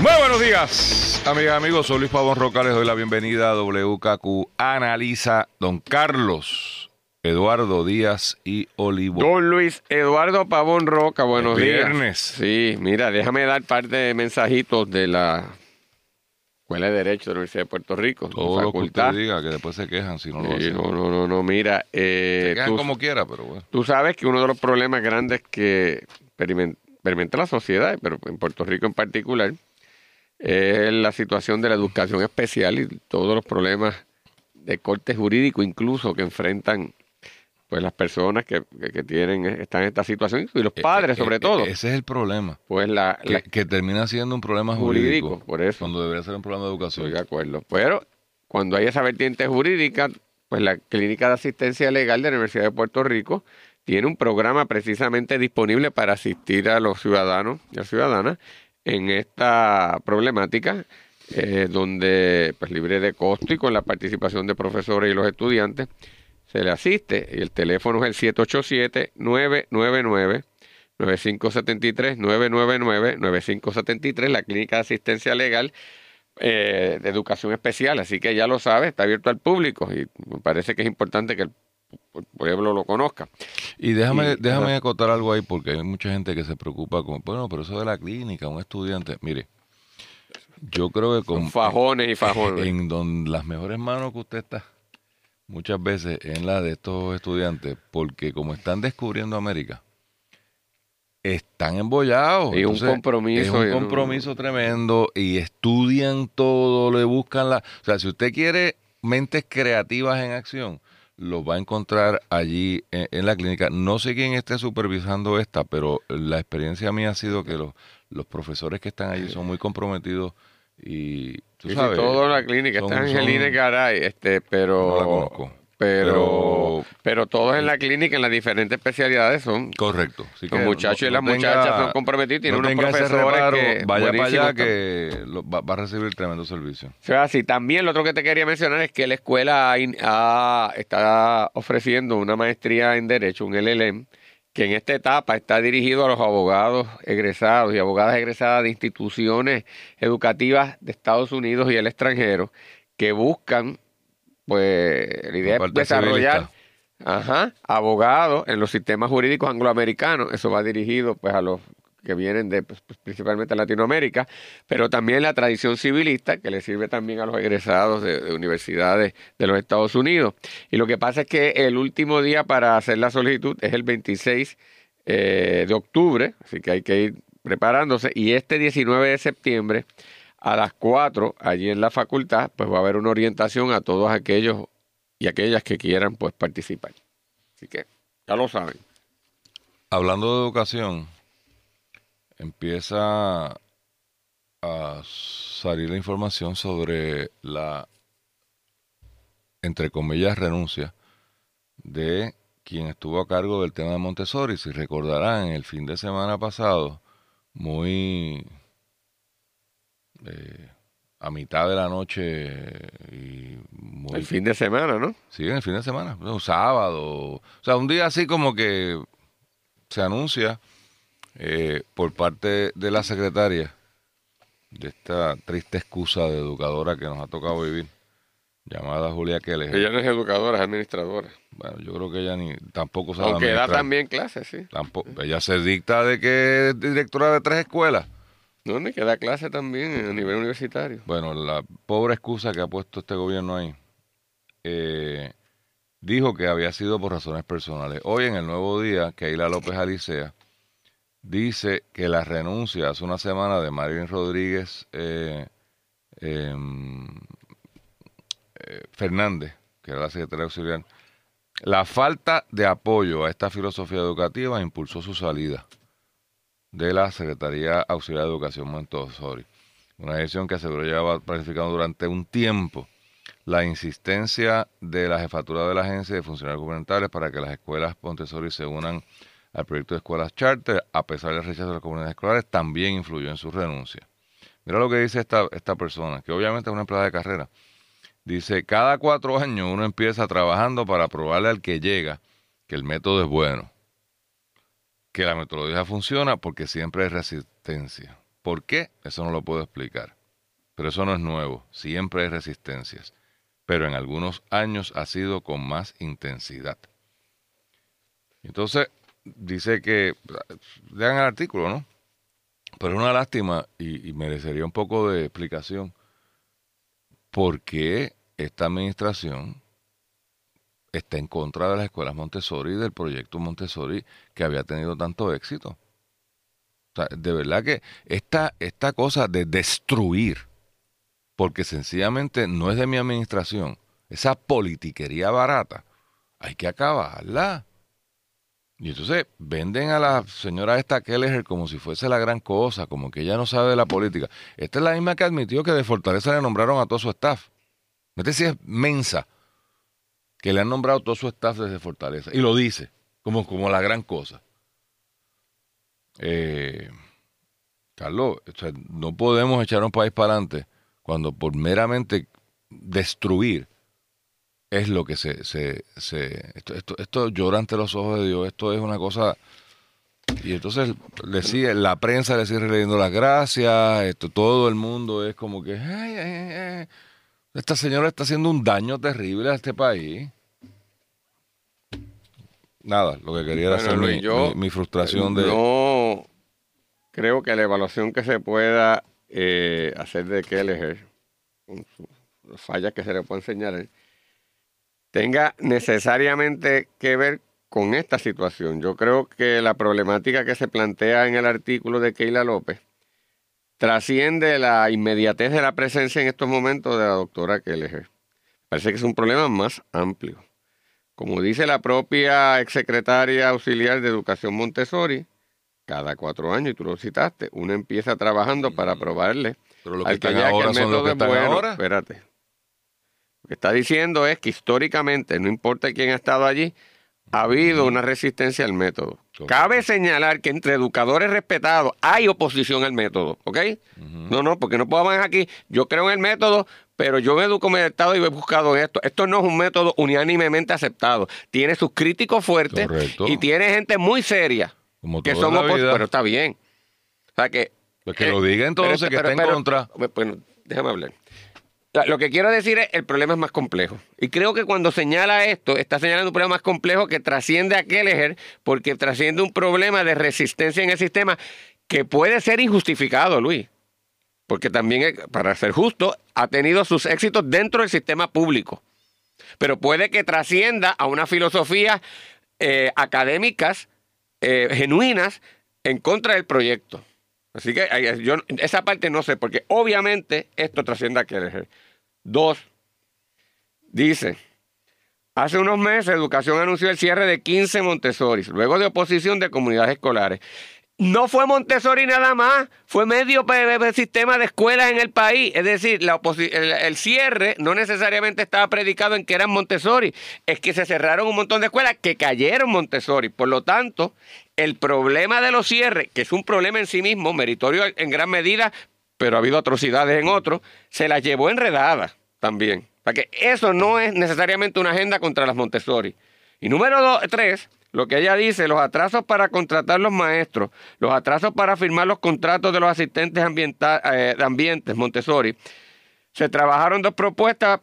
Muy buenos días, amigas amigos. Soy Luis Pavón Roca. Les doy la bienvenida a WKQ Analiza. Don Carlos, Eduardo Díaz y Olivo. Don Luis Eduardo Pavón Roca, buenos días. viernes. Sí, mira, déjame dar parte de mensajitos de la Escuela de Derecho de la Universidad de Puerto Rico, Todo lo que usted diga, que después se quejan si no lo Sí, hacen. no, no, no, no, mira, eh, se quejan tú, como quiera, pero bueno. tú sabes que uno de los problemas grandes que experimen- experimenta la sociedad, pero en Puerto Rico en particular, es la situación de la educación especial y todos los problemas de corte jurídico incluso que enfrentan pues las personas que, que- tienen están en esta situación y los padres Eh, sobre eh, todo Ese es el problema. pues la, Que, la- que termina siendo un problema Jurídico, jurídico. por eso. Cuando debería ser un problema de educación. estoy de acuerdo pero cuando hay esa vertiente jurídica pues la clínica de asistencia legal de la Universidad de Puerto Rico tiene un programa precisamente disponible para asistir a los ciudadanos y a las ciudadanas en esta problemática eh, donde pues libre de costo y con la participación de profesores y los estudiantes se le asiste. Y el teléfono es el 787 999 9573 999 9573 la clínica de asistencia legal eh, de educación especial. Así que ya lo sabe está abierto al público y me parece que es importante que el pu- pueblo lo conozca. Y déjame, Y- déjame acotar algo ahí porque hay mucha gente que se preocupa con, bueno, pero eso de la clínica, un estudiante, mire, yo creo que con, fajones y fajones. en donde las mejores manos que usted está muchas veces en la de estos estudiantes, porque como están descubriendo América, están embollados. Y un compromiso, Es un no- compromiso tremendo y estudian todo, le buscan la... O sea, si usted quiere mentes creativas en acción, los va a encontrar allí en, en la clínica. No sé quién esté supervisando esta, pero la experiencia mía ha sido que los, los profesores que están allí son muy comprometidos y tú sabes. todo en la clínica. son- Está son- Angelina Garay, este, pero. No la conozco. Pero, Pero- pero todos en la clínica, en las diferentes especialidades, son. Correcto. Así Los que muchachos no- y no las tenga- muchachas son comprometidos tienen no unos profesores reparo, que vaya para allá que lo- va, va a recibir tremendo servicio. O sea, sí, también lo otro que te quería mencionar es que la escuela ha- está ofreciendo una maestría en Derecho, un LLM, que en esta etapa está dirigido a los abogados egresados y abogadas egresadas de instituciones educativas de Estados Unidos y el extranjero que buscan, pues, la idea La es desarrollar ajá, abogados en los sistemas jurídicos angloamericanos. Eso va dirigido, pues, a los que vienen de pues, pues, principalmente Latinoamérica, pero también la tradición civilista que le sirve también a los egresados de, de universidades de los Estados Unidos. Y lo que pasa es que el último día para hacer la solicitud es el 26 eh, de octubre, así que hay que ir preparándose. Y este 19 de septiembre a las 4 allí en la facultad, pues va a haber una orientación a todos aquellos y aquellas que quieran pues participar. Así que ya lo saben. Hablando de educación, empieza a salir la información sobre la, entre comillas, renuncia de quien estuvo a cargo del tema de Montessori. Si recordarán, el fin de semana pasado, muy eh, a mitad de la noche y muy El fin de semana, ¿no? Sí, en el fin de semana, un sábado. O sea, un día así como que se anuncia eh, por parte de la secretaria de esta triste excusa de educadora que nos ha tocado vivir, llamada Julia Keller. Ella no es educadora, es administradora. Bueno, yo creo que ella ni tampoco sabe Aunque da también clases, sí. Tampoco, ella se dicta de que es directora de tres escuelas. No, ni que da clases también a nivel universitario. Bueno, la pobre excusa que ha puesto este gobierno ahí, eh, dijo que había sido por razones personales. Hoy en el Nuevo Día, Keila López Alicea dice que la renuncia hace una semana de Marilyn Rodríguez eh, em, eh, Fernández, que era la secretaria auxiliar, la falta de apoyo a esta filosofía educativa impulsó su salida de la Secretaría Auxiliar de Educación Montessori. Una decisión que aseguró llevaba planificando durante un tiempo. la insistencia de la jefatura de la agencia de funcionarios gubernamentales para que las escuelas Montessori se unan al proyecto de escuelas charter, a pesar del rechazo de las comunidades escolares, también influyó en su renuncia. Mira lo que dice esta, esta persona, que obviamente es una empleada de carrera. Dice, cada cuatro años uno empieza trabajando para probarle al que llega que el método es bueno, que la metodología funciona porque siempre hay resistencia. ¿Por qué? Eso no lo puedo explicar. Pero eso no es nuevo, siempre hay resistencias. Pero en algunos años ha sido con más intensidad. Entonces, dice que, lean el artículo, ¿no? Pero es una lástima y, merecería un poco de explicación. ¿Por qué esta administración está en contra de las escuelas Montessori del proyecto Montessori que había tenido tanto éxito? De verdad que esta, esta cosa de destruir, porque sencillamente no es de mi administración, esa politiquería barata, hay que acabarla. Y entonces venden a la señora esta Kelleher como si fuese la gran cosa, como que ella no sabe de la política. Esta es la misma que admitió que de Fortaleza le nombraron a todo su staff. Este sí es mensa, que le han nombrado todo su staff desde Fortaleza. Y lo dice, como, como la gran cosa. Eh, Carlos, no podemos echar un país para adelante cuando por meramente destruir es lo que se, se, se esto, esto, esto, llora ante los ojos de Dios, esto es una cosa y entonces le sigue, la prensa le sigue leyendo las gracias, esto, todo el mundo es como que esta señora está haciendo un daño terrible a este país. Nada, lo que quería era hacer mi, frustración de... No creo que la evaluación que se pueda eh, hacer de Kelleher, con sus fallas que se le pueden señalar, tenga necesariamente que ver con esta situación. Yo creo que la problemática que se plantea en el artículo de Keila López trasciende la inmediatez de la presencia en estos momentos de la doctora Kelleher. Parece que es un problema más amplio. Como dice la propia exsecretaria auxiliar de Educación Montessori, cada cuatro años, y tú lo citaste, uno empieza trabajando para probarle Pero lo que al que, ahora son los que están ahora. Espérate, que está diciendo es que históricamente, no importa quién ha estado allí, ha habido una resistencia al método. Cabe señalar que entre educadores respetados hay oposición al método, ¿ok? No, no, porque no podemos aquí, yo creo en el método, pero yo me educo en el Estado y he buscado esto. Esto no es un método unánimemente aceptado. Tiene sus críticos fuertes y tiene gente muy seria que son opositores, pero está bien. O sea que... Pues que lo diga entonces, que está en contra. Bueno, déjame hablar. Lo que quiero decir es, el problema es más complejo. Y creo que cuando señala esto, está señalando un problema más complejo que trasciende a Kelleher, porque trasciende un problema de resistencia en el sistema que puede ser injustificado, Luis. Porque también, para ser justo, ha tenido sus éxitos dentro del sistema público. Pero puede que trascienda a una filosofía eh, académicas eh, genuinas en contra del proyecto. Así que yo esa parte no sé, porque obviamente esto trasciende a Kelleher. Dos, dice, hace unos meses Educación anunció el cierre de 15 Montessori, luego de oposición de comunidades escolares. No fue Montessori nada más, fue medio sistema de escuelas en el país. Es decir, el, el, cierre no necesariamente estaba predicado en que eran Montessori, es que se cerraron un montón de escuelas que cayeron Montessori. Por lo tanto, el problema de los cierres, que es un problema en sí mismo, meritorio en gran medida, pero ha habido atrocidades en otros, se las llevó enredadas también. Para que eso no es necesariamente una agenda contra las Montessori. Y número dos, tres, lo que ella dice, los atrasos para contratar los maestros, los atrasos para firmar los contratos de los asistentes eh, de ambientes Montessori, se trabajaron dos propuestas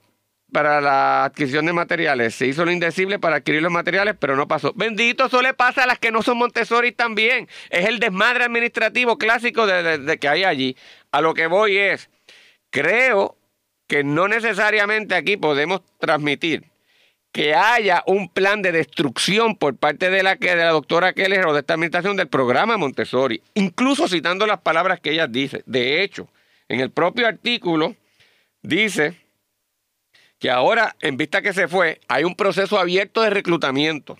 para la adquisición de materiales. Se hizo lo indecible para adquirir los materiales, pero no pasó. Bendito, eso le pasa a las que no son Montessori también. Es el desmadre administrativo clásico de, que hay allí. A lo que voy es, creo que no necesariamente aquí podemos transmitir que haya un plan de destrucción por parte de la, de la doctora Keller o de esta administración del programa Montessori, incluso citando las palabras que ella dice. De hecho, en el propio artículo dice que ahora, en vista que se fue, hay un proceso abierto de reclutamiento.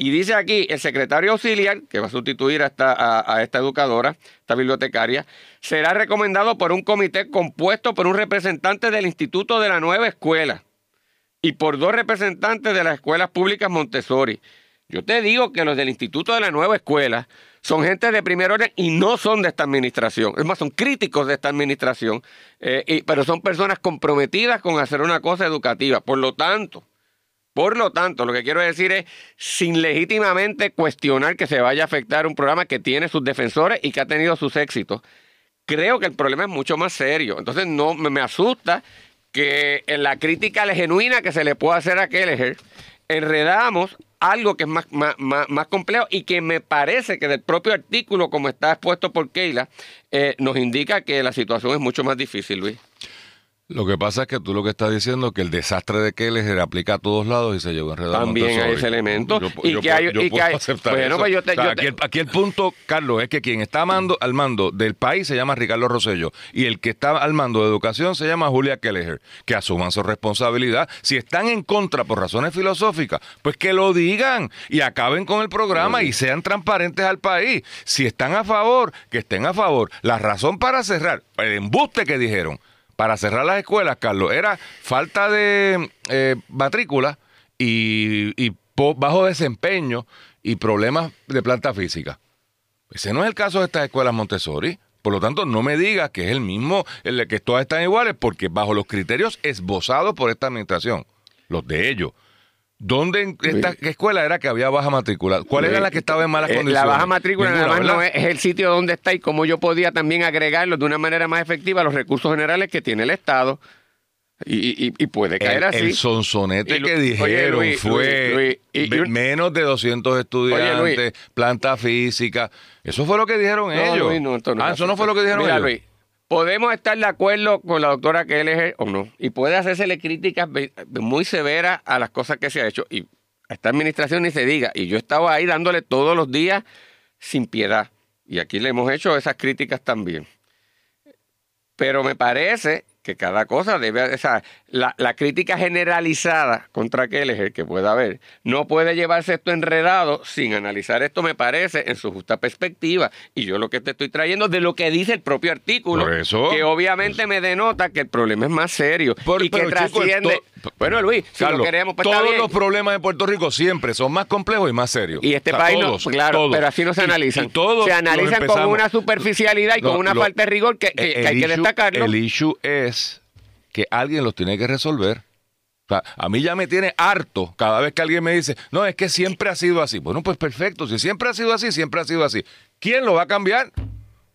Y dice aquí, el secretario auxiliar, que va a sustituir a esta, a, esta educadora, esta bibliotecaria, será recomendado por un comité compuesto por un representante del instituto de la nueva escuela. Y por dos representantes de las escuelas públicas Montessori. Yo te digo que los del Instituto de la Nueva Escuela son gente de primer orden y no son de esta administración. Es más, son críticos de esta administración, eh, pero son personas comprometidas con hacer una cosa educativa. Por lo tanto, por lo tanto, lo que quiero decir es, sin legítimamente cuestionar que se vaya a afectar un programa que tiene sus defensores y que ha tenido sus éxitos, creo que el problema es mucho más serio. Entonces, no me asusta que en la crítica genuina que se le pueda hacer a Kelleher, enredamos algo que es más, más, más, más complejo y que me parece que del propio artículo, como está expuesto por Keila, eh, nos indica que la situación es mucho más difícil, Luis. Lo que pasa es que tú lo que estás diciendo es que el desastre de Keller aplica a todos lados y se llevó enredado. También hay ese elemento. Yo, Y yo que puedo- hay- yo y que puedo hay- aceptar bueno, eso. pues yo te- O sea, yo aquí, el, aquí el punto, Carlos, es que quien está mando, al mando del país se llama Ricardo Rosello y el que está al mando de educación se llama Julia Kelleher. Que asuman su responsabilidad. Si están en contra por razones filosóficas, pues que lo digan y acaben con el programa y sean transparentes al país. Si están a favor, que estén a favor. La razón para cerrar, el embuste que dijeron, para cerrar las escuelas, Carlos, era falta de eh, matrícula y, y bajo desempeño y problemas de planta física. Ese no es el caso de estas escuelas Montessori. Por lo tanto, no me digas que es el mismo, el que todas están iguales, porque bajo los criterios esbozados por esta administración, los de ellos. ¿Dónde en esta escuela era que había baja matrícula? ¿Cuál era la que estaba en malas Eh, condiciones? La baja matrícula Ninguna, nada más no es, es el sitio donde está y cómo yo podía también agregarlo de una manera más efectiva a los recursos generales que tiene el Estado. Y, y- y puede caer el, así. el sonsonete Y que oye, dijeron Luis, fue Luis, Luis, menos de 200 estudiantes, planta física. Eso fue lo que dijeron No, ellos. No, no ah, es eso no fue lo que dijeron Mira, ellos. Podemos estar de acuerdo con la doctora Kelleher o no. Y puede hacérsele críticas muy severas a las cosas que se ha hecho. Y a esta administración ni se diga. Y yo estaba ahí dándole todos los días sin piedad. Y aquí le hemos hecho esas críticas también. Pero me parece que cada cosa debe, o sea, la, la crítica generalizada contra Kelleher que pueda haber, no puede llevarse esto enredado sin analizar esto, me parece, en su justa perspectiva. Y yo lo que te estoy trayendo de lo que dice el propio artículo, eso. que obviamente me denota que el problema es más serio Por- y que chico, trasciende. Bueno, Luis, si Carlos, lo queremos, pues está todos bien. los problemas de Puerto Rico siempre son más complejos y más serios. Y este O sea, país todos, no, claro, todos. pero así no se analizan. y todos se analizan con una superficialidad y No, con una lo- falta de rigor que, que- que el hay que destacarlo. El issue es que alguien los tiene que resolver. O sea, a mí ya me tiene harto cada vez que alguien me dice, no, es que siempre ha sido así. Bueno, pues perfecto, si siempre ha sido así, siempre ha sido así. ¿Quién lo va a cambiar?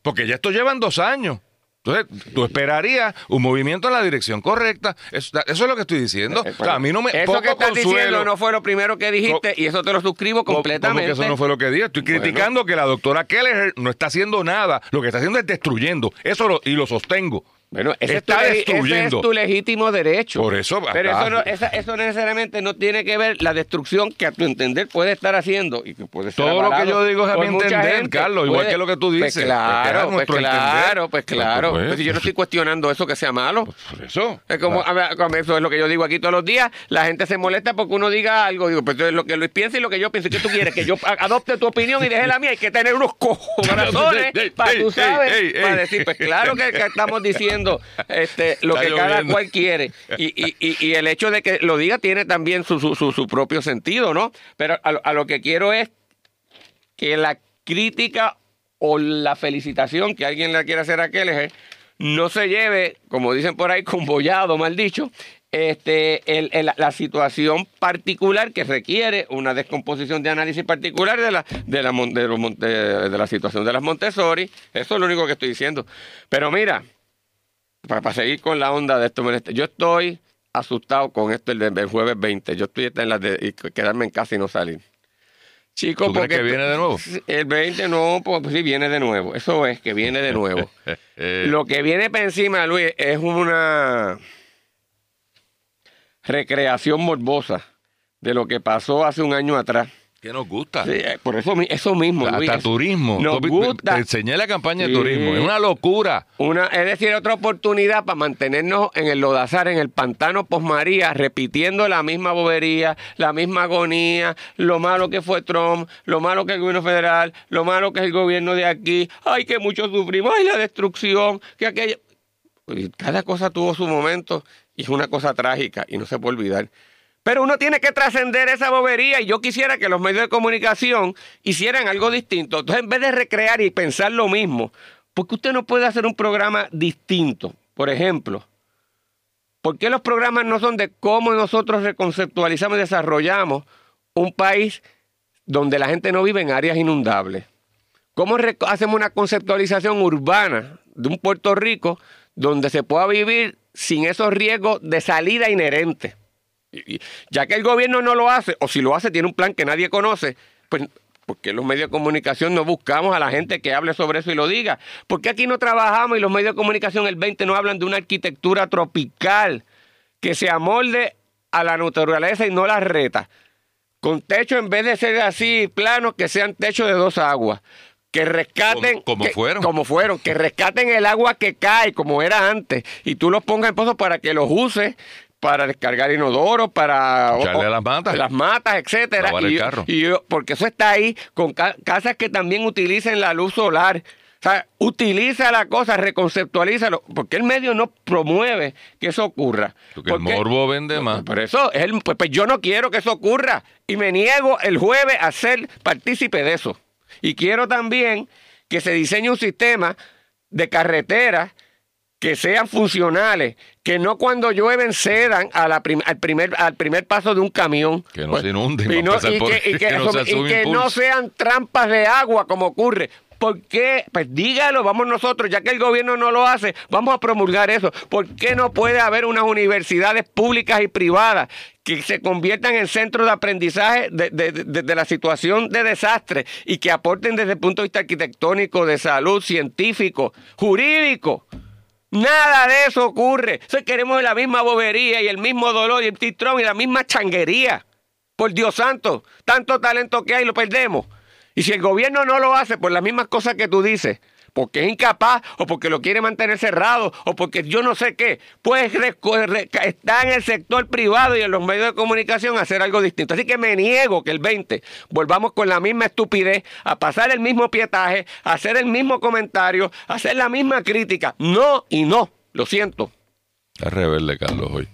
Porque ya esto llevan dos años. Entonces, tú esperarías un movimiento en la dirección correcta. Eso, eso es lo que estoy diciendo. Eh, O sea, a mí no me... Eso que estás consuelo. diciendo no fue lo primero que dijiste y eso te lo suscribo ¿Cómo- completamente. cómo que eso no fue lo que dije? Estoy Bueno. criticando que la doctora Kelleher no está haciendo nada. Lo que está haciendo es destruyendo. Eso lo- y lo sostengo. Bueno, ese, está es tu, ese es tu legítimo derecho. Por eso, Pero eso, no, esa- eso necesariamente no tiene que ver la destrucción que a tu entender puede estar haciendo y que puede ser Todo lo que yo digo es a mi entender. Carlos, igual Puede- que lo que tú Pues dices. claro, Porque es pues claro, pues Pues, claro. pues, Pues si yo no estoy cuestionando eso que sea malo. Por eso. Es como, a eso es lo que yo digo aquí todos los días. La gente se molesta porque uno diga algo. Digo, pues lo que Luis piensa y lo que yo pienso. ¿Qué tú quieres? Que yo adopte tu opinión y deje la mía. Hay que tener unos cojones para tú sabes, para decir, pues claro que, que estamos diciendo este, lo que cada cual quiere. Y, y, y, y el hecho de que lo diga tiene también su, su, su, su propio sentido, ¿no? Pero a, lo- a lo que quiero es que la crítica o la felicitación que alguien le quiera hacer a Kelleher no se lleve, como dicen por ahí, con bollado, mal dicho, este, el- el- la situación particular que requiere una descomposición de análisis particular de la, de la, mon- de los mon- de- de la situación de las Montessori. Eso es lo único que estoy diciendo. Pero mira, para, para seguir con la onda de esto, yo estoy asustado con esto el, del jueves 20. Yo estoy en la de quedarme en casa y no salir. Chicos, ¿Tú crees porque que viene de nuevo? el 20 no, pues sí, viene de nuevo. Eso es, que viene de nuevo. Eh, Lo que viene para encima, Luis, es una recreación morbosa de lo que pasó hace un año atrás. ¿Qué nos gusta? Sí, eh, por eso, eso mismo. Hasta turismo. Nos Tú- gusta. Te enseñé la campaña Sí. de turismo. Es una locura. Una, es decir, otra oportunidad para mantenernos en el lodazar, en el pantano posmaría, repitiendo la misma bobería, la misma agonía, lo malo que fue Trump, lo malo que el gobierno federal, lo malo que es el gobierno de aquí, ay, que muchos sufrimos, ay, la destrucción, que aquello. Cada cosa tuvo su momento y es una cosa trágica y no se puede olvidar. Pero uno tiene que trascender esa bobería y yo quisiera que los medios de comunicación hicieran algo distinto. Entonces, en vez de recrear y pensar lo mismo, ¿por qué usted no puede hacer un programa distinto? Por ejemplo, ¿por qué los programas no son de cómo nosotros reconceptualizamos y desarrollamos un país donde la gente no vive en áreas inundables? ¿Cómo hacemos una conceptualización urbana de un Puerto Rico donde se pueda vivir sin esos riesgos de salida inherentes? Ya que el gobierno no lo hace, o si lo hace tiene un plan que nadie conoce, pues porque los medios de comunicación no buscamos a la gente que hable sobre eso y lo diga? ¿Por qué aquí no trabajamos y los medios de comunicación el 20 no hablan de una arquitectura tropical que se amolde a la naturaleza y no la reta? Con techo en vez de ser así planos, que sean techos de dos aguas. Que rescaten. Como, fueron. Como fueron. Que rescaten el agua que cae, como era antes. Y tú los pongas en pozos para que los uses para descargar inodoro, para Echarle las matas, las matas, etcétera. y, el carro. y porque eso está ahí con casas que también utilicen la luz solar. O sea, utiliza la cosa, reconceptualízalo, porque el medio no promueve que eso ocurra. Porque, el morbo vende más. Por eso, pues, pues, yo no quiero que eso ocurra y me niego el jueves a ser partícipe de eso. Y quiero también que se diseñe un sistema de carreteras que sean funcionales, que no cuando llueven cedan a la al, primer, al primer paso de un camión. Que no se inunden. Y, que, no, sean trampas de agua como ocurre. ¿Por qué? Pues dígalo, vamos nosotros, ya que el gobierno no lo hace, vamos a promulgar eso. ¿Por qué no puede haber unas universidades públicas y privadas que se conviertan en centros de aprendizaje de, de, la situación de desastre y que aporten desde el punto de vista arquitectónico, de salud, científico, jurídico? Nada de eso ocurre. O queremos la misma bobería y el mismo dolor y el titrón y la misma changuería. Por Dios santo, tanto talento que hay lo perdemos. Y si el gobierno no lo hace por las mismas cosas que tú dices, porque es incapaz o porque lo quiere mantener cerrado o porque yo no sé qué, pues está en el sector privado y en los medios de comunicación hacer algo distinto. Así que me niego que el 20 volvamos con la misma estupidez, a pasar el mismo pietaje, a hacer el mismo comentario, a hacer la misma crítica. No y no, lo siento. Es rebelde, Carlos, hoy.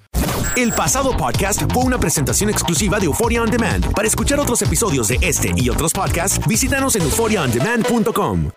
El pasado podcast fue una presentación exclusiva de Euphoria On Demand. Para escuchar otros episodios de este y otros podcasts, visítanos en euphoriaondemand.com.